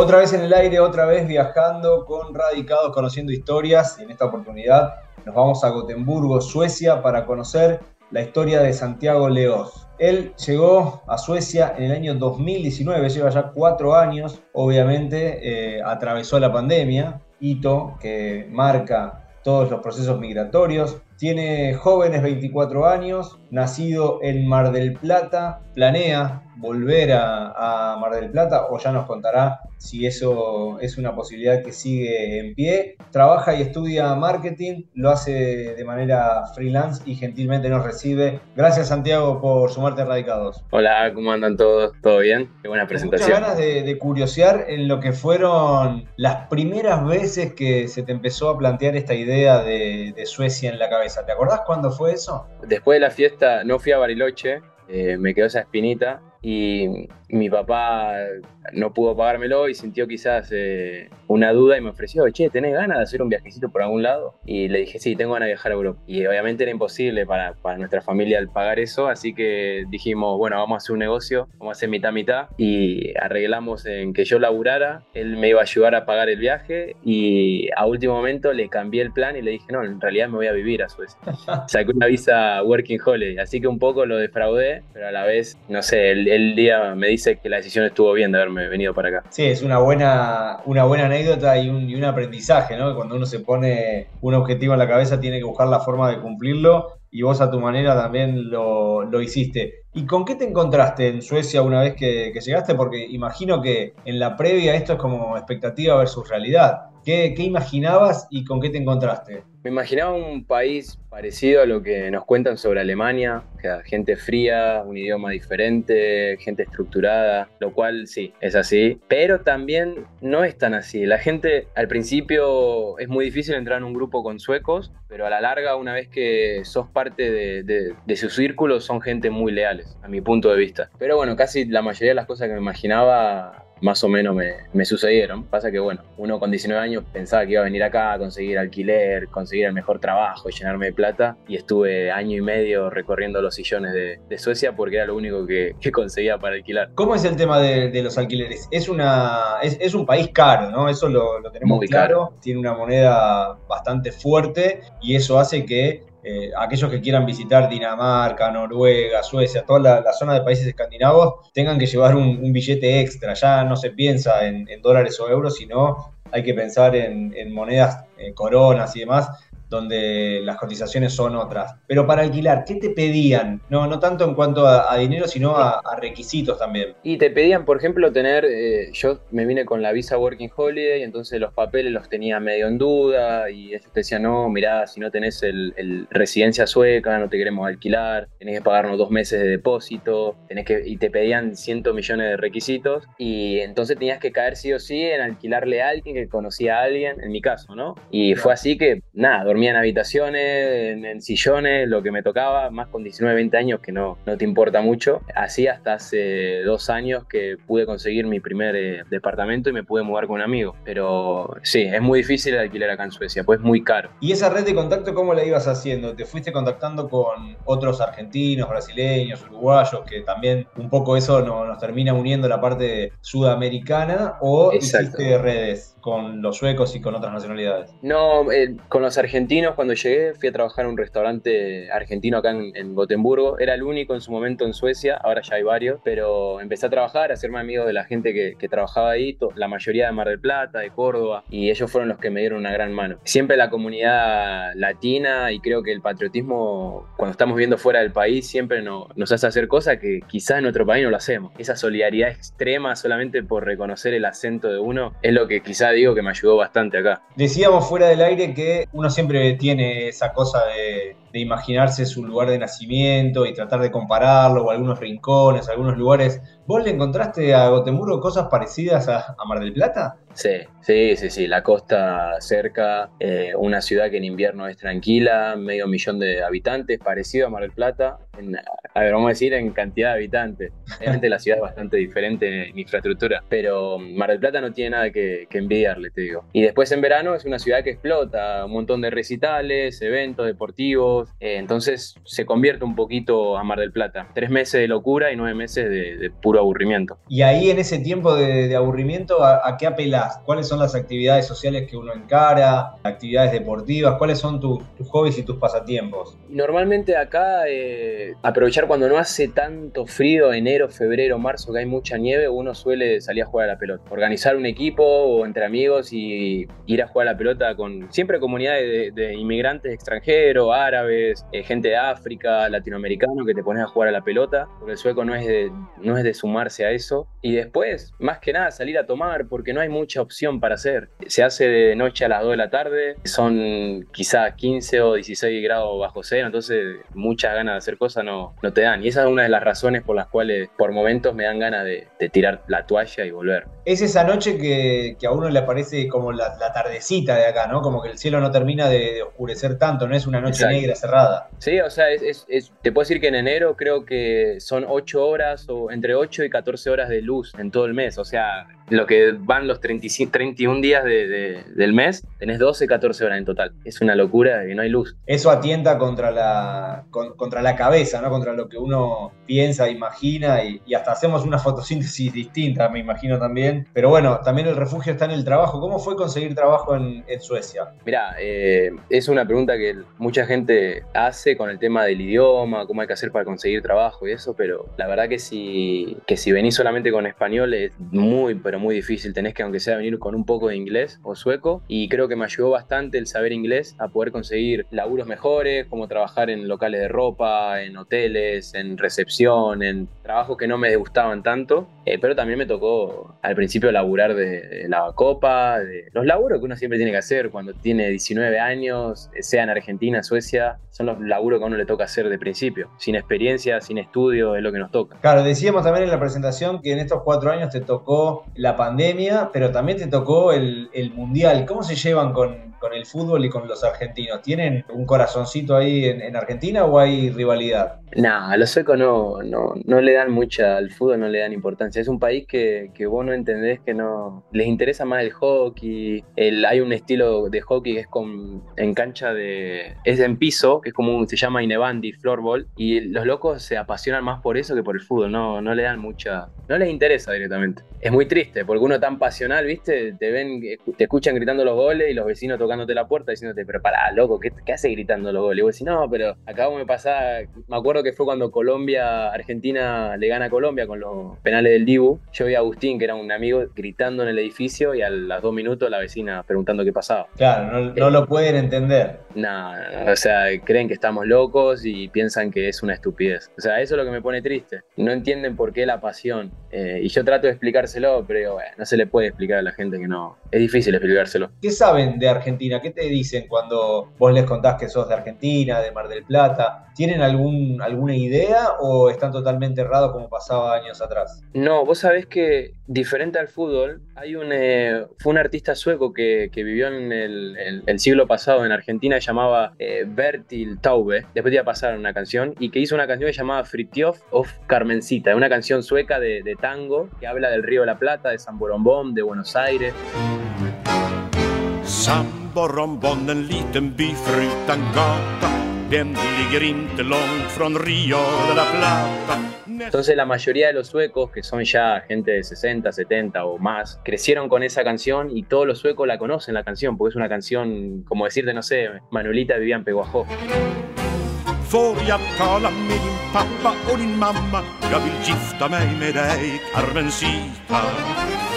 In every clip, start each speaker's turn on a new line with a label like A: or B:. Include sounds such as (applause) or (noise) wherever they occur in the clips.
A: Otra vez en el aire, otra vez viajando con Radicados, conociendo historias. Y en esta oportunidad nos vamos a Gotemburgo, Suecia, para conocer la historia de Santiago Leos. Él llegó a Suecia en el año 2019, lleva ya cuatro años, obviamente eh, atravesó la pandemia, hito que marca todos los procesos migratorios. Tiene jóvenes 24 años, nacido en Mar del Plata, planea volver a, Mar del Plata o ya nos contará si eso es una posibilidad que sigue en pie. Trabaja y estudia marketing, lo hace de manera freelance y gentilmente nos recibe. Gracias Santiago por sumarte a Radicados.
B: Hola, ¿cómo andan todos? ¿Todo bien? Qué buena presentación.
A: Muchas ganas de, curiosear en lo que fueron las primeras veces que se te empezó a plantear esta idea de, de Suecia en la cabeza. ¿Te acordás cuándo fue eso?
B: Después de la fiesta no fui a Bariloche, eh, me quedó esa espinita y mi papá no pudo pagármelo y sintió quizás eh, una duda y me ofreció, che, ¿tenés ganas de hacer un viajecito por algún lado? Y le dije, sí, tengo ganas de viajar a Europa. Y obviamente era imposible para, para nuestra familia el pagar eso, así que dijimos, bueno, vamos a hacer un negocio, vamos a hacer mitad mitad y arreglamos en que yo laburara, él me iba a ayudar a pagar el viaje y a último momento le cambié el plan y le dije, no, en realidad me voy a vivir a Suecia. (laughs) Saqué una visa Working Holiday, así que un poco lo defraudé, pero a la vez, no sé, el, el día me dice que la decisión estuvo bien de haberme venido para acá.
A: Sí, es una buena, una buena anécdota y un, un aprendizaje, ¿no? Cuando uno se pone un objetivo en la cabeza tiene que buscar la forma de cumplirlo y vos a tu manera también lo, lo, hiciste. ¿Y con qué te encontraste en Suecia una vez que, que, llegaste? Porque imagino que en la previa esto es como expectativa versus realidad. ¿Qué, ¿Qué, imaginabas y con qué te encontraste?
B: Me imaginaba un país parecido a lo que nos cuentan sobre Alemania, gente fría, un idioma diferente, gente estructurada, lo cual sí, es así, pero también no es tan así. La gente al principio es muy difícil entrar en un grupo con suecos, pero a la larga, una vez que sos parte de, de, de su círculo, son gente muy leales, a mi punto de vista. Pero bueno, casi la mayoría de las cosas que me imaginaba más o menos me, me, sucedieron. Pasa que, bueno, uno con 19 años pensaba que iba a venir acá a conseguir alquiler, conseguir el mejor trabajo y llenarme de plata. Y estuve año y medio recorriendo los sillones de, de Suecia porque era lo único que, que, conseguía para alquilar.
A: ¿Cómo es el tema de, de los alquileres? Es, una, es, es, un país caro, ¿no? Eso lo, lo tenemos Muy claro. Caro. Tiene una moneda bastante fuerte y eso hace que eh, aquellos que quieran visitar Dinamarca, Noruega, Suecia, toda la, la zona de países escandinavos, tengan que llevar un, billete extra. Ya no se piensa en, dólares o euros, sino hay que pensar en, en monedas, eh, coronas y demás, donde las cotizaciones son otras. Pero para alquilar, ¿qué te pedían? No, no tanto en cuanto a, dinero, sino a, requisitos también.
B: Y te pedían, por ejemplo, tener, eh, yo me vine con la visa Working Holiday, entonces los papeles los tenía medio en duda y ellos te decían, no, mirá, si no tenés el, residencia sueca, no te queremos alquilar, tenés que pagarnos dos meses de depósito, tenés que, y te pedían cientos millones de requisitos y entonces tenías que caer sí o sí en alquilarle a alguien que conocía a alguien, en mi caso, ¿no? Y fue así que, nada, dormía en habitaciones, en, en, sillones, lo que me tocaba, más con 19, 20 años que no, no te importa mucho. Así hasta hace dos años que pude conseguir mi primer eh, departamento y me pude mudar con un amigo. Pero sí, es muy difícil alquilar acá en Suecia, pues es muy caro.
A: ¿Y esa red de contacto cómo la ibas haciendo? ¿Te fuiste contactando con otros argentinos, brasileños, uruguayos, que también un poco eso no, nos termina uniendo la parte sudamericana? ¿O Exacto. hiciste redes? Con los suecos y con otras nacionalidades?
B: No, eh, con los argentinos cuando llegué fui a trabajar en un restaurante argentino acá en, en, Gotemburgo. Era el único en su momento en Suecia, ahora ya hay varios, pero empecé a trabajar, a hacerme amigo de la gente que, que trabajaba ahí, la mayoría de Mar del Plata, de Córdoba, y ellos fueron los que me dieron una gran mano. Siempre la comunidad latina y creo que el patriotismo, cuando estamos viendo fuera del país, siempre no, nos hace hacer cosas que quizás en otro país no lo hacemos. Esa solidaridad extrema solamente por reconocer el acento de uno es lo que quizás digo que me ayudó bastante acá.
A: Decíamos fuera del aire que uno siempre tiene esa cosa de, de, imaginarse su lugar de nacimiento y tratar de compararlo, o algunos rincones, algunos lugares. ¿Vos le encontraste a Gotemburgo cosas parecidas a, a Mar del Plata?
B: Sí, sí, sí, sí. La costa cerca, eh, una ciudad que en invierno es tranquila, medio millón de habitantes, parecido a Mar del Plata. En, a ver, vamos a decir en cantidad de habitantes. Obviamente la ciudad es bastante diferente en infraestructura, pero Mar del Plata no tiene nada que, envidiarle, te digo. Y después en verano es una ciudad que explota, un montón de recitales, eventos deportivos, eh, entonces se convierte un poquito a Mar del Plata. Tres meses de locura y nueve meses de, puro aburrimiento.
A: Y ahí en ese tiempo de, aburrimiento, ¿a, qué apelás? ¿Cuáles son las actividades sociales que uno encara? ¿Actividades deportivas? ¿Cuáles son tus hobbies y tus pasatiempos?
B: Normalmente acá eh, aprovechar cuando no hace tanto frío, enero, febrero, marzo, que hay mucha nieve, uno suele salir a jugar a la pelota. Organizar un equipo o entre amigos y ir a jugar a la pelota con siempre comunidades de, inmigrantes extranjeros, árabes, eh, gente de África, latinoamericano, que te pones a jugar a la pelota, porque el sueco no es, de, no es de sumarse a eso. Y después, más que nada, salir a tomar, porque no hay mucha opción para hacer. Se hace de noche a las 2 de la tarde, son quizás 15 o 16 grados bajo cero, entonces muchas ganas de hacer cosas no, no te dan. Y esa es una de las razones por las cuales por momentos me dan ganas de, tirar la toalla y volver.
A: Es esa noche que, a uno le parece como la, tardecita de acá, ¿no? Como que el cielo no termina de, oscurecer tanto, no es una noche negra cerrada.
B: Sí, o sea, es, te puedo decir que en enero creo que son 8 horas o entre 8 y 14 horas de luz en todo el mes. O sea, lo que van los 35, 31 días del mes, tenés 12, 14 horas en total. Es una locura y no hay luz.
A: Eso atienta contra la, contra la cabeza, ¿no? Contra lo que uno piensa, imagina y, hasta hacemos una fotosíntesis distinta, me imagino también. Pero bueno, también el refugio está en el trabajo. ¿Cómo fue conseguir trabajo en, Suecia?
B: Mira, eh, es una pregunta que mucha gente hace con el tema del idioma, cómo hay que hacer para conseguir trabajo y eso, pero la verdad que si, que si venís solamente con español es muy, pero muy difícil. Tenés que, aunque sea, venir con un poco de inglés o sueco. Y creo que me ayudó bastante el saber inglés a poder conseguir laburos mejores, como trabajar en locales de ropa, en hoteles, en recepción, en trabajos que no me gustaban tanto. Eh, pero también me tocó al principio laburar de, la copa, de los laburos que uno siempre tiene que hacer cuando tiene 19 años, eh, sea en Argentina, Suecia, son los laburos que a uno le toca hacer de principio. Sin experiencia, sin estudio, es lo que nos toca.
A: Claro, decíamos también en la presentación que en estos cuatro años te tocó la pandemia, pero también te tocó el, Mundial. ¿Cómo se llevan con, el fútbol y con los argentinos? ¿Tienen un corazoncito ahí en, Argentina o hay rivalidad?
B: No, los suecos no, no, no, le dan mucha, al fútbol no le dan importancia. Es un país que, que vos no entendés que no, les interesa más el hockey. Hay un estilo de hockey que es con, en cancha de, es en piso, que es como se llama Inebandi, floorball, y los locos se apasionan más por eso que por el fútbol, no, no le dan mucha, no les interesa directamente. Es muy triste, porque uno tan pasional, ¿viste? Te ven, te escuchan gritando los goles y los vecinos tocándote la puerta diciéndote, pero pará, loco, ¿qué, qué hace gritando los goles? Y vos decís, no, pero acabo de pasar, me acuerdo que fue cuando Colombia, Argentina le gana a Colombia con los penales del Dibu. Yo vi a Agustín, que era un amigo, gritando en el edificio y a las dos minutos la vecina preguntando qué pasaba.
A: Claro, no, lo pueden entender.
B: No, o sea, creen que estamos locos y piensan que es una estupidez. O sea, eso es lo que me pone triste. No entienden por qué la pasión. Eh, y yo trato de explicárselo, pero bueno, no se le puede explicar a la gente que no. Es difícil explicárselo.
A: ¿Qué saben de Argentina? ¿Qué te dicen cuando vos les contás que sos de Argentina, de Mar del Plata? ¿Tienen algún, alguna idea o están totalmente errados como pasaba años atrás?
B: No, vos sabés que diferente al fútbol, hay un, eh, fue un artista sueco que, vivió en el, siglo pasado en Argentina, llamaba eh, Bertil Taube, después iba a pasar una canción, y que hizo una canción llamada Fritjof of Carmencita, una canción sueca de, de tango que habla del río de la Plata, de San Borombón, de Buenos Aires. San Borombón, en liten by förutan gata Den ligger inte långt från Rio de la Plata entonces la mayoría de los suecos, que son ya gente de 60, 70 o más, crecieron con esa canción y todos los suecos la conocen la canción, porque es una canción, como decirte, no sé, Manuelita vivía en Peguajó. Får jag tala med din pappa och din mamma? Jag vill gifta mig med dig, Carmencita.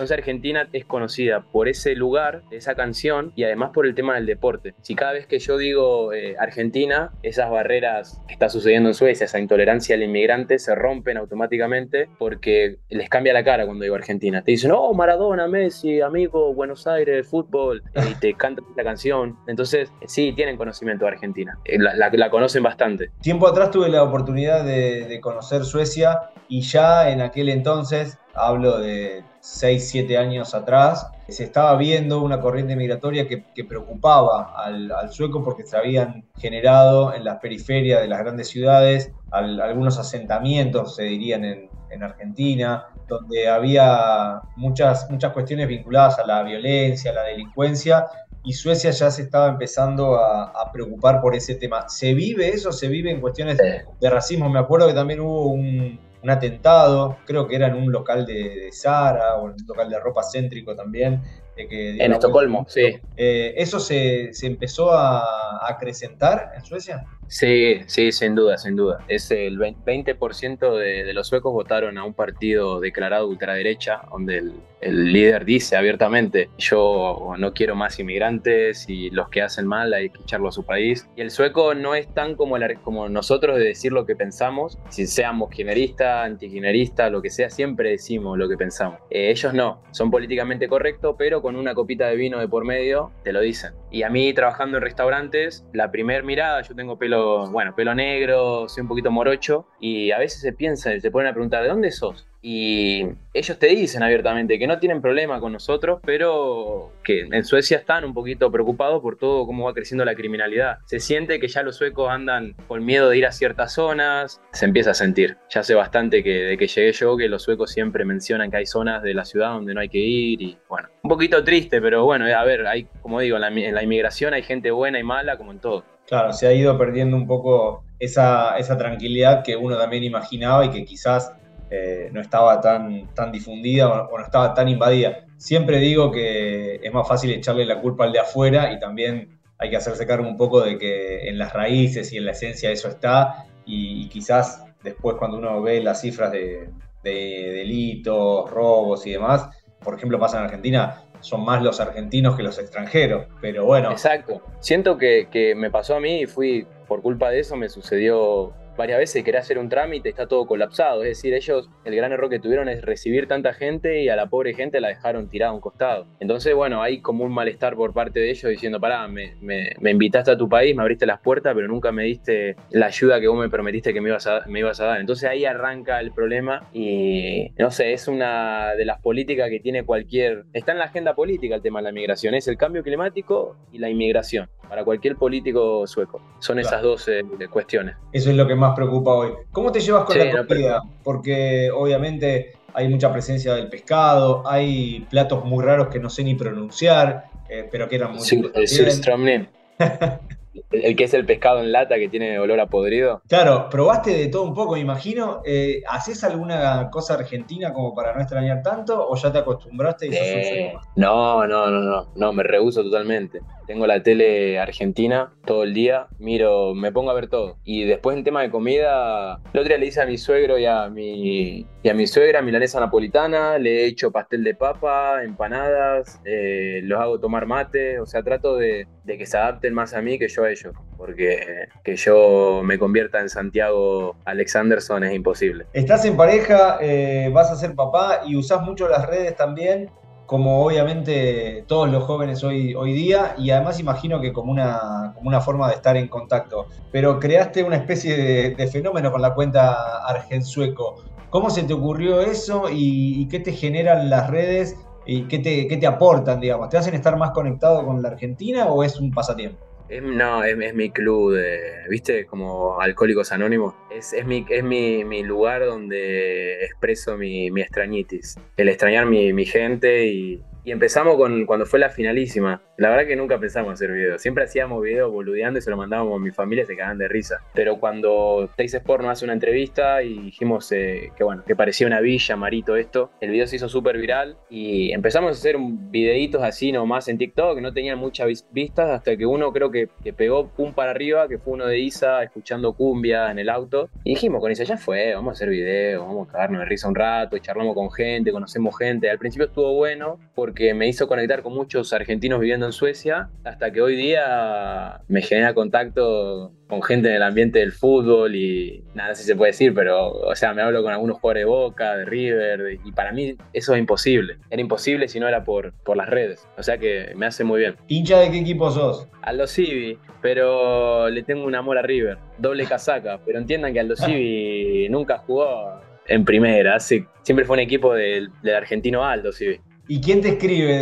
B: Entonces Argentina es conocida por ese lugar, esa canción y además por el tema del deporte. Si cada vez que yo digo eh, Argentina, esas barreras que está sucediendo en Suecia, esa intolerancia al inmigrante, se rompen automáticamente porque les cambia la cara cuando digo Argentina. Te dicen, oh, Maradona, Messi, amigo, Buenos Aires, fútbol, y te (laughs) cantan la canción. Entonces, sí, tienen conocimiento de Argentina. Eh, la, conocen bastante.
A: Tiempo atrás tuve la oportunidad de conocer Suecia y ya en aquel entonces hablo de 6, 7 años atrás, se estaba viendo una corriente migratoria que, preocupaba al, sueco porque se habían generado en las periferias de las grandes ciudades algunos asentamientos, se dirían en, Argentina, donde había muchas, muchas cuestiones vinculadas a la violencia, a la delincuencia, y Suecia ya se estaba empezando a, preocupar por ese tema. ¿Se vive eso? ¿Se vive en cuestiones de racismo? Me acuerdo que también hubo un, atentado, creo que era en un local de, Sara o en un local de ropa céntrico también.
B: En Estocolmo, sí.
A: Eh, ¿Eso se, empezó a acrecentar en Suecia?
B: Sí, sí, sin duda, sin duda. Es el 20% de, de los suecos votaron a un partido declarado ultraderecha, donde el, el líder dice abiertamente, yo no quiero más inmigrantes y los que hacen mal hay que echarlo a su país. Y el sueco no es tan como, como nosotros de decir lo que pensamos, si seamos kirchnerista, antikirchnerista, lo que sea, siempre decimos lo que pensamos. Eh, ellos no, son políticamente correctos, pero con una copita de vino de por medio te lo dicen. Y a mí trabajando en restaurantes, la primer mirada, yo tengo pelo, bueno, pelo negro, soy un poquito morocho, y a veces se piensa, se ponen a preguntar, ¿de dónde sos? Y ellos te dicen abiertamente que no tienen problema con nosotros, pero que en Suecia están un poquito preocupados por todo cómo va creciendo la criminalidad. Se siente que ya los suecos andan con miedo de ir a ciertas zonas, se empieza a sentir. Ya hace bastante que de que llegué yo que los suecos siempre mencionan que hay zonas de la ciudad donde no hay que ir y bueno, un poquito triste, pero bueno, a ver, hay como digo, en la, inmigración hay gente buena y mala como en todo.
A: Claro, se ha ido perdiendo un poco esa tranquilidad que uno también imaginaba y que quizás eh, no estaba tan, tan difundida o, no estaba tan invadida. Siempre digo que es más fácil echarle la culpa al de afuera y también hay que hacerse cargo un poco de que en las raíces y en la esencia eso está y, quizás después cuando uno ve las cifras de, delitos, robos y demás, por ejemplo pasa en Argentina, son más los argentinos que los extranjeros, pero bueno.
B: Exacto. Siento que, que, me pasó a mí y fui, por culpa de eso, me sucedió varias veces quería hacer un trámite, está todo colapsado. Es decir, ellos, el gran error que tuvieron es recibir tanta gente y a la pobre gente la dejaron tirada a un costado. Entonces, bueno, hay como un malestar por parte de ellos diciendo, pará, me, me, invitaste a tu país, me abriste las puertas, pero nunca me diste la ayuda que vos me prometiste que me ibas a, me ibas a dar. Entonces ahí arranca el problema y, no sé, es una de las políticas que tiene cualquier... Está en la agenda política el tema de la migración, es el cambio climático y la inmigración para cualquier político sueco. Son esas dos eh, cuestiones.
A: Eso es lo que más preocupa hoy. ¿Cómo te llevas con la comida? Porque obviamente hay mucha presencia del pescado, hay platos muy raros que no sé ni pronunciar, eh, pero que eran muy
B: sí, El (laughs) El que es el pescado en lata que tiene olor a podrido.
A: Claro, probaste de todo un poco, me imagino. Eh, ¿Haces alguna cosa argentina como para no extrañar tanto o ya te acostumbraste y
B: eh, No, no, no, no, no, me rehuso totalmente. Tengo la tele argentina todo el día, miro, me pongo a ver todo. Y después en tema de comida, el otro día le hice a mi suegro y a mi, y a mi suegra milanesa napolitana, le he hecho pastel de papa, empanadas, eh, los hago tomar mate, o sea, trato de, de que se adapten más a mí que yo a ellos, porque que yo me convierta en Santiago Alexanderson es imposible.
A: Estás en pareja, eh, vas a ser papá y usás mucho las redes también, como obviamente todos los jóvenes hoy, hoy día, y además imagino que como una, como una forma de estar en contacto. Pero creaste una especie de, fenómeno con la cuenta Argensueco. ¿Cómo se te ocurrió eso y, qué te generan las redes y qué te, qué te aportan, digamos? ¿Te hacen estar más conectado con la Argentina o es un pasatiempo?
B: No, es, mi club, de, ¿viste? Como Alcohólicos Anónimos. Es, es, mi, es mi, mi, lugar donde expreso mi, mi extrañitis. El extrañar mi, mi gente y, y empezamos con cuando fue la finalísima. La verdad que nunca pensamos hacer videos. Siempre hacíamos videos boludeando y se lo mandábamos a mi familia y se cagaban de risa. Pero cuando Tays Sport nos hace una entrevista y dijimos eh, que bueno, que parecía una villa, Marito, esto, el video se hizo súper viral y empezamos a hacer videitos así nomás en TikTok que no tenían muchas vistas hasta que uno creo que, que pegó pum para arriba, que fue uno de Isa escuchando cumbia en el auto. Y dijimos con Isa, ya fue, vamos a hacer videos, vamos a cagarnos de risa un rato, y charlamos con gente, conocemos gente. Al principio estuvo bueno porque que me hizo conectar con muchos argentinos viviendo en Suecia, hasta que hoy día me genera contacto con gente en el ambiente del fútbol y nada, si se puede decir, pero, o sea, me hablo con algunos jugadores de Boca, de River, y para mí eso es imposible. Era imposible si no era por, por las redes. O sea que me hace muy bien.
A: ¿Hincha de qué equipo sos?
B: Aldo Civi, pero le tengo un amor a River. Doble casaca, pero entiendan que Aldo (laughs) Civi nunca jugó en primera. siempre fue un equipo del, del argentino Aldo Civi.
A: ¿Y quién te escribe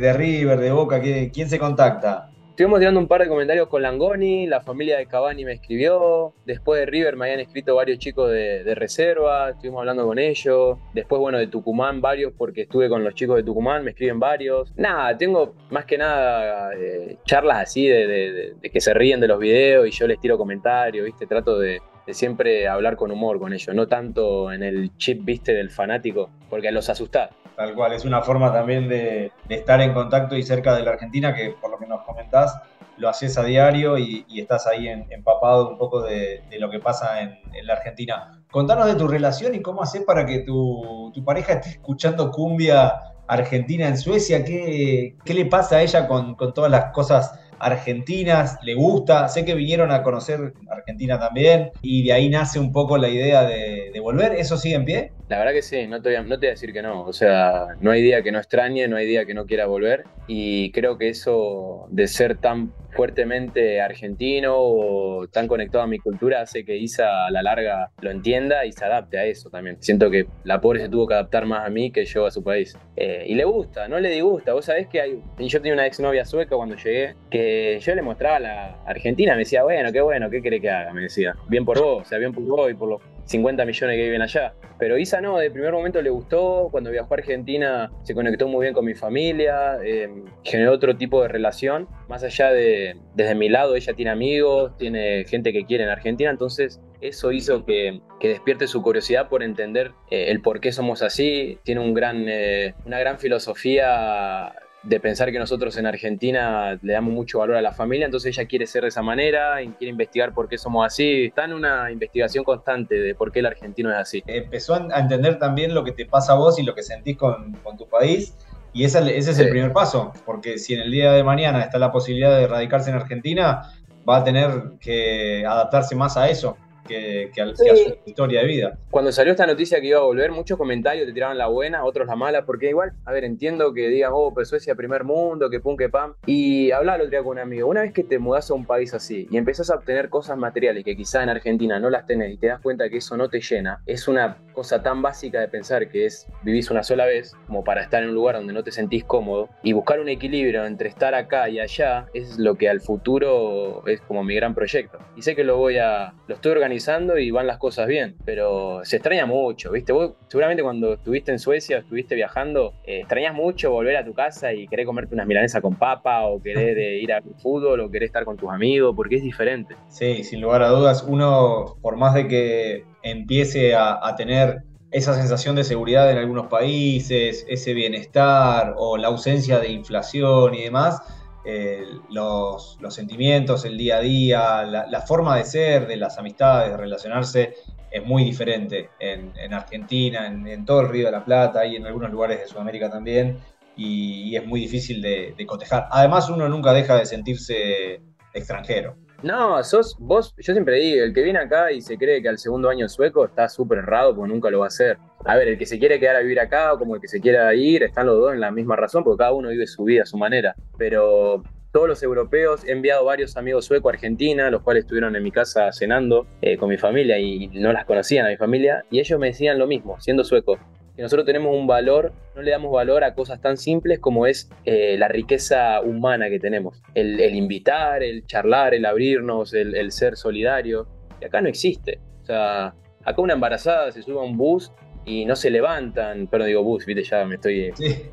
A: de, River, de Boca? ¿Quién se contacta?
B: estuvimos tirando un par de comentarios con Langoni, la familia de Cavani me escribió, después de River me habían escrito varios chicos de, reserva, estuvimos hablando con ellos, después, bueno, de Tucumán varios, porque estuve con los chicos de Tucumán, me escriben varios. Nada, tengo más que nada eh, charlas así de, que se ríen de los videos y yo les tiro comentarios, ¿viste? Trato de, siempre hablar con humor con ellos, no tanto en el chip, ¿viste? Del fanático, porque los asustás.
A: Tal cual, es una forma también de, estar en contacto y cerca de la Argentina, que por lo que nos comentás, lo haces a diario y, estás ahí empapado un poco de, lo que pasa en, la Argentina. Contanos de tu relación y cómo haces para que tu, pareja esté escuchando cumbia argentina en Suecia. ¿Qué, qué le pasa a ella con, con todas las cosas argentinas, le gusta, sé que vinieron a conocer Argentina también y de ahí nace un poco la idea de, volver, ¿eso sigue en pie?
B: La verdad que sí, no te, voy a, no te voy a decir que no, o sea, no hay día que no extrañe, no hay día que no quiera volver y creo que eso de ser tan fuertemente argentino o tan conectado a mi cultura hace que Isa a la larga lo entienda y se adapte a eso también. Siento que la pobre se tuvo que adaptar más a mí que yo a su país. Eh, y le gusta, no le disgusta. Vos sabés que hay, yo tenía una exnovia sueca cuando llegué que yo le mostraba a la Argentina, me decía, bueno, qué bueno, ¿qué quiere que haga? Me decía, bien por vos, o sea, bien por vos y por los 50 millones que viven allá. Pero Isa no, de primer momento le gustó, cuando viajó a Argentina se conectó muy bien con mi familia, eh, generó otro tipo de relación, más allá de, desde mi lado, ella tiene amigos, tiene gente que quiere en Argentina, entonces eso hizo que, despierte su curiosidad por entender eh, el por qué somos así, tiene un gran, eh, una gran filosofía de pensar que nosotros en Argentina le damos mucho valor a la familia, entonces ella quiere ser de esa manera y quiere investigar por qué somos así. Está en una investigación constante de por qué el argentino es así.
A: Empezó a entender también lo que te pasa a vos y lo que sentís con, tu país. Y ese, ese es el primer paso, porque si en el día de mañana está la posibilidad de radicarse en Argentina, va a tener que adaptarse más a eso que, a su historia de vida.
B: Cuando salió esta noticia que iba a volver, muchos comentarios te tiraban la buena, otros la mala, porque igual, a ver, entiendo que digan, oh, pero Suecia primer mundo, que pum, que pam. Y hablaba el otro día con un amigo, una vez que te mudas a un país así y empezás a obtener cosas materiales que quizá en Argentina no las tenés y te das cuenta que eso no te llena, es una cosa tan básica de pensar que es vivís una sola vez, como para estar en un lugar donde no te sentís cómodo, y buscar un equilibrio entre estar acá y allá es lo que al futuro es como mi gran proyecto. Y sé que lo voy a, lo estoy organizando y van las cosas bien, pero se extraña mucho, ¿viste? Vos seguramente cuando estuviste en Suecia, estuviste viajando, eh, extrañas mucho volver a tu casa y querer comerte unas milanesas con papa o querer ir al fútbol o querer estar con tus amigos, porque es diferente.
A: Sí, sin lugar a dudas, uno, por más de que empiece a tener esa sensación de seguridad en algunos países, ese bienestar o la ausencia de inflación y demás, eh, los, sentimientos, el día a día, la, forma de ser, de las amistades, de relacionarse, es muy diferente en, Argentina, en, todo el Río de la Plata y en algunos lugares de Sudamérica también, y, es muy difícil de, de, cotejar. Además, uno nunca deja de sentirse extranjero.
B: No, sos vos, yo siempre digo, el que viene acá y se cree que al segundo año sueco está súper errado porque nunca lo va a hacer. A ver, el que se quiere quedar a vivir acá o como el que se quiera ir, están los dos en la misma razón porque cada uno vive su vida a su manera. Pero todos los europeos, he enviado varios amigos suecos a Argentina, los cuales estuvieron en mi casa cenando eh, con mi familia y no las conocían a mi familia, y ellos me decían lo mismo, siendo suecos que nosotros tenemos un valor, no le damos valor a cosas tan simples como es eh, la riqueza humana que tenemos. El, invitar, el charlar, el abrirnos, el, ser solidario. Y acá no existe. O sea, acá una embarazada se sube a un bus y no se levantan, pero digo bus, viste, ya me estoy poniendo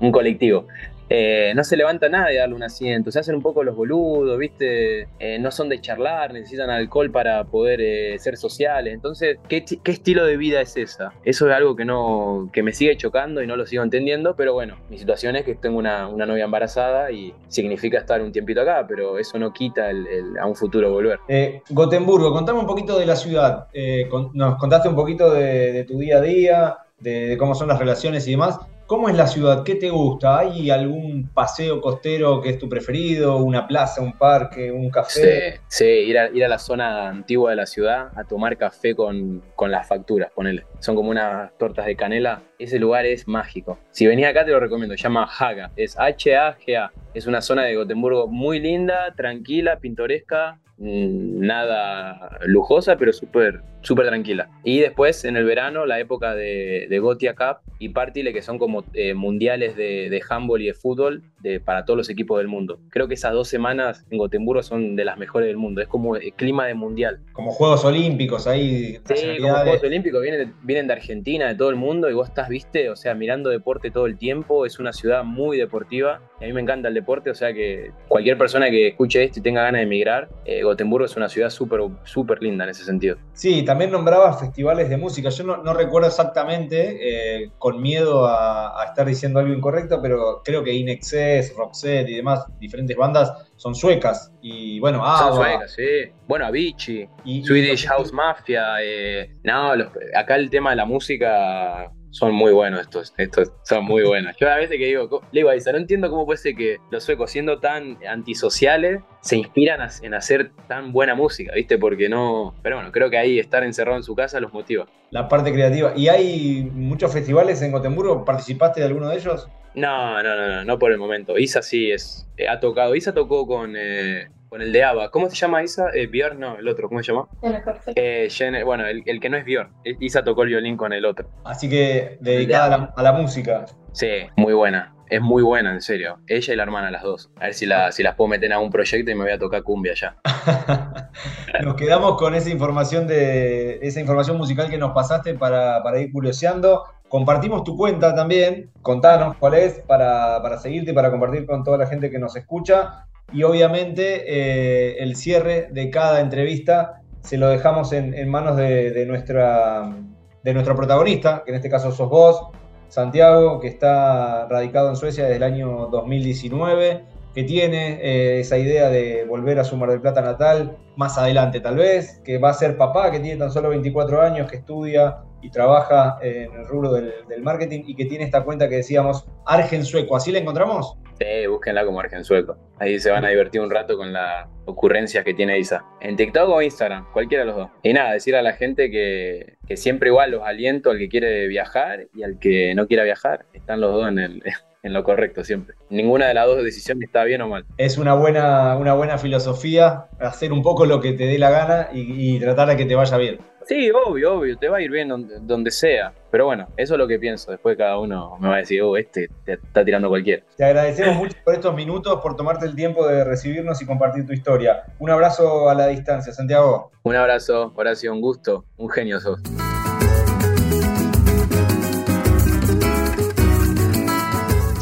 B: un colectivo. Eh, no se levanta nadie a darle un asiento, se hacen un poco los boludos, ¿viste? Eh, no son de charlar, necesitan alcohol para poder eh, ser sociales. Entonces, ¿qué, estilo de vida es esa? Eso es algo que, no, que me sigue chocando y no lo sigo entendiendo, pero bueno, mi situación es que tengo una, novia embarazada y significa estar un tiempito acá, pero eso no quita a un futuro volver.
A: Gotemburgo, contame un poquito de la ciudad. nos contaste un poquito de, tu día a día, de, cómo son las relaciones y demás. ¿Cómo es la ciudad? ¿Qué te gusta? ¿Hay algún paseo costero que es tu preferido? ¿Una plaza, un parque, un café?
B: Sí, ir, a, ir a la zona antigua de la ciudad a tomar café con, las facturas, ponele. Son como unas tortas de canela. Ese lugar es mágico. Si venís acá te lo recomiendo, se llama Haga. Es H-A-G-A. Es una zona de Gotemburgo muy linda, tranquila, pintoresca, nada lujosa, pero súper súper tranquila. Y después, en el verano, la época de, de Gotia Cup y Partile, que son como eh, mundiales de, de handball y de fútbol de, para todos los equipos del mundo. Creo que esas dos semanas en Gotemburgo son de las mejores del mundo. Es como el clima de mundial.
A: Como Juegos Olímpicos ahí.
B: Sí, como Juegos Olímpicos vienen, vienen de Argentina, de todo el mundo, y vos estás, viste, o sea, mirando deporte todo el tiempo. Es una ciudad muy deportiva. Y a mí me encanta el deporte, o sea que cualquier persona que escuche esto y tenga ganas de emigrar, eh, Gotemburgo es una ciudad súper súper linda en ese sentido.
A: Sí, también nombraba festivales de música. Yo no, recuerdo exactamente, eh, con miedo a, estar diciendo algo incorrecto, pero creo que Inexcess, Roxette y demás, diferentes bandas, son suecas. Y bueno,
B: Son suecas, sí. Bueno, Avicii, Swedish House Mafia. Eh, no, acá el tema de la música son muy buenos estos, estos son muy buenos. Yo a veces que digo, le digo a no entiendo cómo puede ser que los suecos, siendo tan antisociales, se inspiran en hacer tan buena música, ¿viste? Porque no. Pero bueno, creo que ahí estar encerrado en su casa los motiva.
A: La parte creativa. ¿Y hay muchos festivales en Gotemburgo? ¿Participaste de alguno de ellos?
B: No, no, no, no, no por el momento. Isa sí es. Eh, ha tocado. Isa tocó con. Eh, con el de ABBA. ¿Cómo se llama Isa? Eh, Björn, no, el otro, ¿cómo se llama? Eh, bueno, el, que no es Björn. Isa tocó el violín con el otro.
A: Así que dedicada a la, música.
B: Sí, muy buena. Es muy buena, en serio. Ella y la hermana, las dos. A ver si, la, si las puedo meter a un proyecto y me voy a tocar cumbia ya. (laughs)
A: nos quedamos con esa información de esa información musical que nos pasaste para, para ir curioseando. Compartimos tu cuenta también. Contanos cuál es para, para seguirte y para compartir con toda la gente que nos escucha y obviamente eh, el cierre de cada entrevista se lo dejamos en, manos de, nuestra, de nuestro protagonista, que en este caso sos vos, Santiago, que está radicado en Suecia desde el año 2019, que tiene eh, esa idea de volver a su Mar del Plata natal más adelante tal vez, que va a ser papá, que tiene tan solo 24 años, que estudia y trabaja en el rubro del, marketing y que tiene esta cuenta que decíamos Argen Sueco. ¿Así la encontramos?
B: Sí, búsquenla como Argen Sueco. Ahí se van a divertir un rato con las ocurrencias que tiene Isa. En TikTok o Instagram, cualquiera de los dos. Y nada, decir a la gente que, que siempre igual los aliento al que quiere viajar y al que no quiera viajar. Están los dos en el, (laughs) en lo correcto siempre. Ninguna de las dos decisiones está bien o mal.
A: Es una buena, una buena filosofía, hacer un poco lo que te dé la gana y, y tratar de que te vaya bien.
B: Sí, obvio, obvio, te va a ir bien donde, sea. Pero bueno, eso es lo que pienso. Después cada uno me va a decir, oh, este te está tirando cualquiera.
A: Te agradecemos mucho por estos minutos, por tomarte el tiempo de recibirnos y compartir tu historia. Un abrazo a la distancia, Santiago.
B: Un abrazo, Horacio, un gusto. Un genio sos.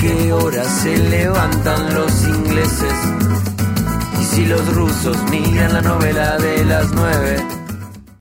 C: qué hora se levantan los ingleses. Y si los rusos miran la novela de las nueve.